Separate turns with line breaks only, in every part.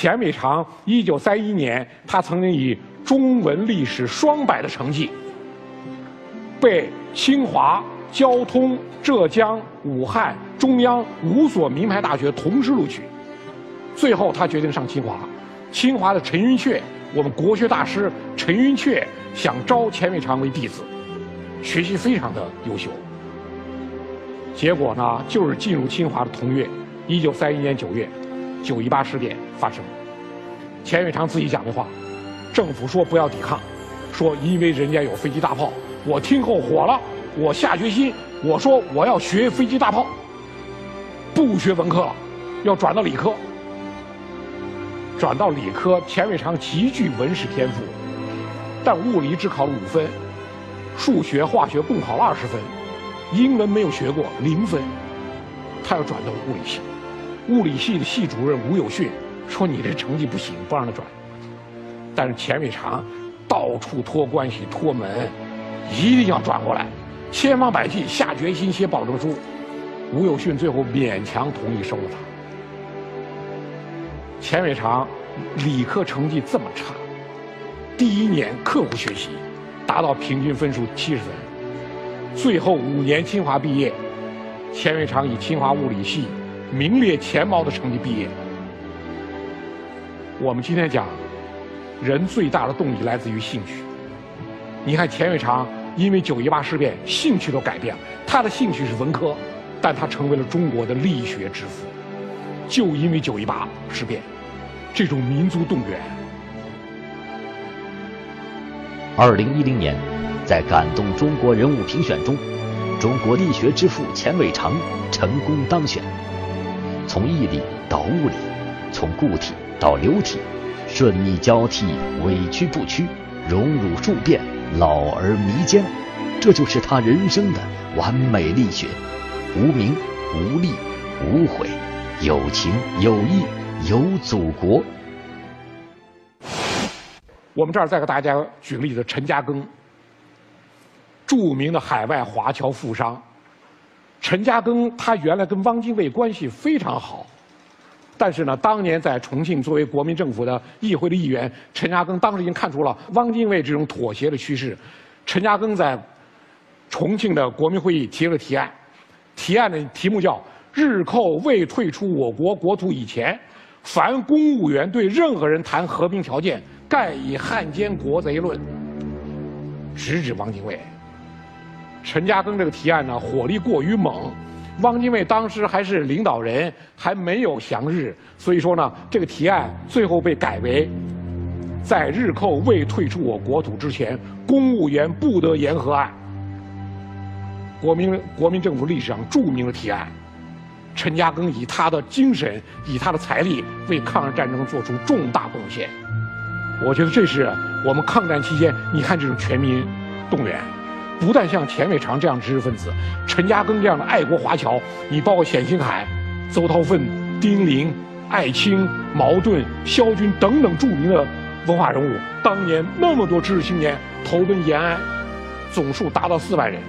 钱伟长，一九三一年，他曾经以中文历史双百的成绩，被清华、交通、浙江、武汉、中央五所名牌大学同时录取。最后，他决定上清华。清华的陈寅恪，我们国学大师陈寅恪想招钱伟长为弟子，学习非常的优秀。结果呢，就是进入清华的同月，一九三一年九月。九一八事变发生，钱伟长自己讲的话，政府说不要抵抗，说因为人家有飞机大炮，我听后火了，我下决心，我说我要学飞机大炮，不学文科了，要转到理科。转到理科，钱伟长极具文史天赋，但物理只考了五分，数学、化学共考了二十分，英文没有学过零分，他要转到物理系。物理系的系主任吴有训说：“你这成绩不行，不让他转。”但是钱伟长到处托关系、托门，一定要转过来，千方百计下决心写保证书。吴有训最后勉强同意收了他。钱伟长理科成绩这么差，第一年刻苦学习，达到平均分数七十分，最后五年清华毕业，钱伟长以清华物理系。名列前茅的成绩毕业。我们今天讲，人最大的动力来自于兴趣。你看钱伟长，因为九一八事变，兴趣都改变了。他的兴趣是文科，但他成为了中国的力学之父。就因为九一八事变，这种民族动员。
二零一零年，在感动中国人物评选中，中国力学之父钱伟长成功当选。从毅力到物理，从固体到流体，顺逆交替，委屈不屈，荣辱数变，老而弥坚，这就是他人生的完美力学。无名无利无悔，有情有义有祖国。
我们这儿再给大家举个例子：陈嘉庚，著名的海外华侨富商。陈嘉庚他原来跟汪精卫关系非常好，但是呢，当年在重庆作为国民政府的议会的议员，陈嘉庚当时已经看出了汪精卫这种妥协的趋势。陈嘉庚在重庆的国民会议提了个提案，提案的题目叫“日寇未退出我国国土以前，凡公务员对任何人谈和平条件，盖以汉奸国贼论”，直指汪精卫。陈嘉庚这个提案呢，火力过于猛，汪精卫当时还是领导人，还没有降日，所以说呢，这个提案最后被改为，在日寇未退出我国土之前，公务员不得言和案。国民国民政府历史上著名的提案，陈嘉庚以他的精神，以他的财力，为抗日战争做出重大贡献。我觉得这是我们抗战期间，你看这种全民动员。不但像钱伟长这样知识分子，陈嘉庚这样的爱国华侨，你包括冼星海、邹韬奋、丁玲、艾青、茅盾、萧军等等著名的文化人物，当年那么多知识青年投奔延安，总数达到四万人。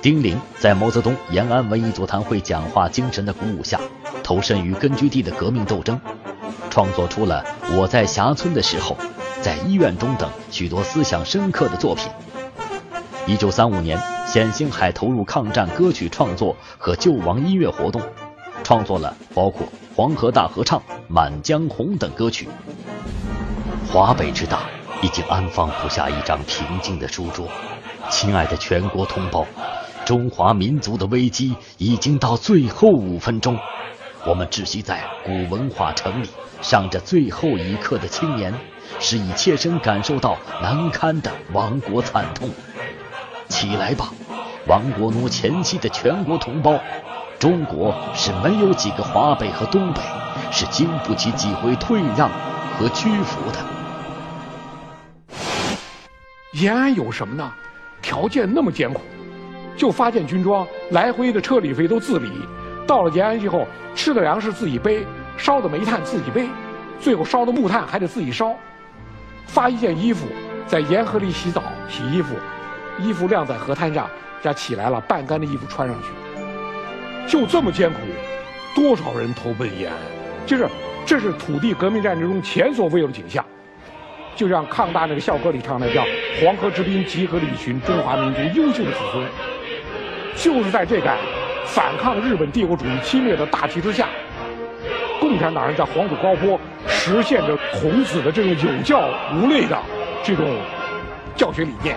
丁玲在毛泽东延安文艺座谈会讲话精神的鼓舞下，投身于根据地的革命斗争，创作出了《我在峡村的时候》《在医院中》等许多思想深刻的作品。一九三五年，冼星海投入抗战歌曲创作和救亡音乐活动，创作了包括《黄河大合唱》《满江红》等歌曲。华北之大，已经安放不下一张平静的书桌。亲爱的全国同胞，中华民族的危机已经到最后五分钟。我们窒息在古文化城里，上着最后一课的青年，是以切身感受到难堪的亡国惨痛。起来吧，亡国奴前夕的全国同胞！中国是没有几个华北和东北，是经不起几回退让和屈服的。
延安有什么呢？条件那么艰苦，就发件军装，来回的车旅费都自理。到了延安以后，吃的粮食自己背，烧的煤炭自己背，最后烧的木炭还得自己烧。发一件衣服，在沿河里洗澡洗衣服。衣服晾在河滩上，这起来了，半干的衣服穿上去，就这么艰苦，多少人投奔延安？就是这是土地革命战争中前所未有的景象。就像抗大那个校歌里唱的，叫“黄河之滨集合了一群中华民族优秀的子孙”。就是在这个反抗日本帝国主义侵略的大旗之下，共产党人在黄土高坡实现着孔子的这种有教无类的这种教学理念。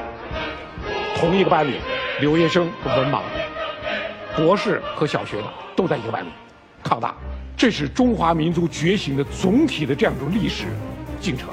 同一个班里，留学生和文盲，博士和小学的都在一个班里抗大。这是中华民族觉醒的总体的这样一种历史进程。